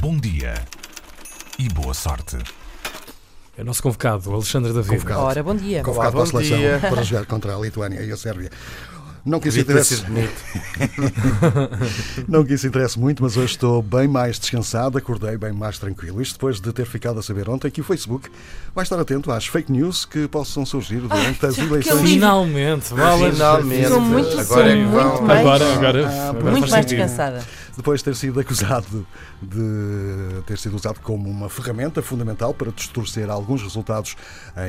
bom dia e boa sorte. É o nosso convocado, o Alexandre David. Convocado. Ora, bom dia. Convocado Olá, para a bom seleção dia. para jogar contra a Lituânia e a Sérvia. Não que isso interesse, não que isso interesse muito, mas hoje estou bem mais descansado, acordei bem mais tranquilo. Isto depois de ter ficado a saber ontem que o Facebook vai estar atento às fake news que possam surgir durante as eleições. Finalmente, bolas. Finalmente. Estou muito- Agora é que estou vão. muito mais- Agora, agora, Ah, agora Muito mais descansada. Depois de ter sido acusado de ter sido usado como uma ferramenta fundamental para distorcer alguns resultados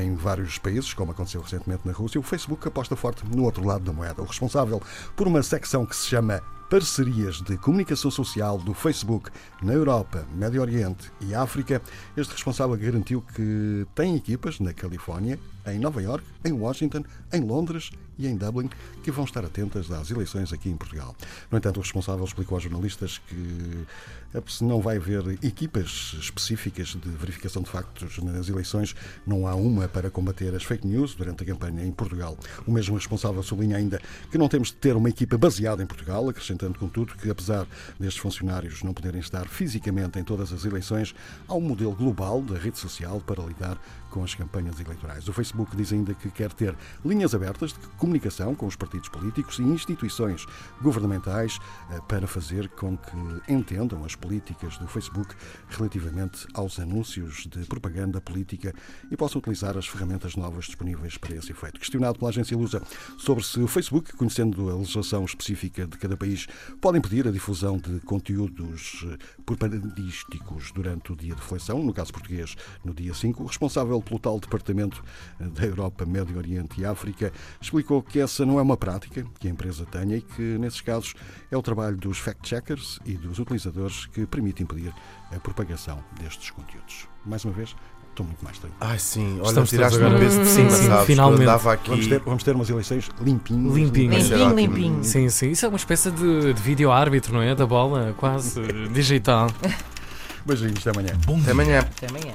em vários países, como aconteceu recentemente na Rússia, o Facebook aposta forte no outro lado da moeda. O responsável por uma secção que se chama Parcerias de Comunicação Social do Facebook na Europa, Médio Oriente e África, este responsável garantiu que tem equipas na Califórnia, em Nova York, em Washington, em Londres e em Dublin que vão estar atentas às eleições aqui em Portugal. No entanto, o responsável explicou aos jornalistas que eh, se não vai haver equipas específicas de verificação de factos nas eleições, não há uma para combater as fake news durante a campanha em Portugal. O mesmo responsável sublinha ainda que não temos de ter uma equipa baseada em Portugal, acrescentando contudo que apesar destes funcionários não poderem estar fisicamente em todas as eleições, há um modelo global da rede social para lidar com as campanhas eleitorais. O Facebook diz ainda que quer ter linhas abertas de comunicação com os partidos políticos e instituições governamentais eh, para fazer com que entendam as políticas do Facebook relativamente aos anúncios de propaganda política e possam utilizar as ferramentas novas disponíveis para esse efeito. Questionado pela agência Lusa sobre se o Facebook, conhecendo a legislação específica de cada país, pode impedir a difusão de conteúdos eh, propagandísticos durante o dia de reflexão, no caso português, no dia 5, o responsável pelo tal Departamento eh, da Europa, Médio Oriente e África explicou que essa não é uma prática que a empresa tenha e que, nesses casos, é o trabalho dos fact-checkers e dos utilizadores que permite impedir a propagação destes conteúdos. Mais uma vez, estou muito mais tranquilo. Ai sim, olha, Estamos tiraste todos um agora- peso de cima, Sim, sabes? finalmente. Andava aqui. Vamos ter, vamos ter umas eleições limpinhas. Limpinho, ótimo. limpinho. Sim, sim. Isso é uma espécie de, de vídeo-árbitro, não é? Da bola, quase digital. Beijinhos, até amanhã. Bom Até dia amanhã. Até amanhã.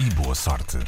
e boa sorte.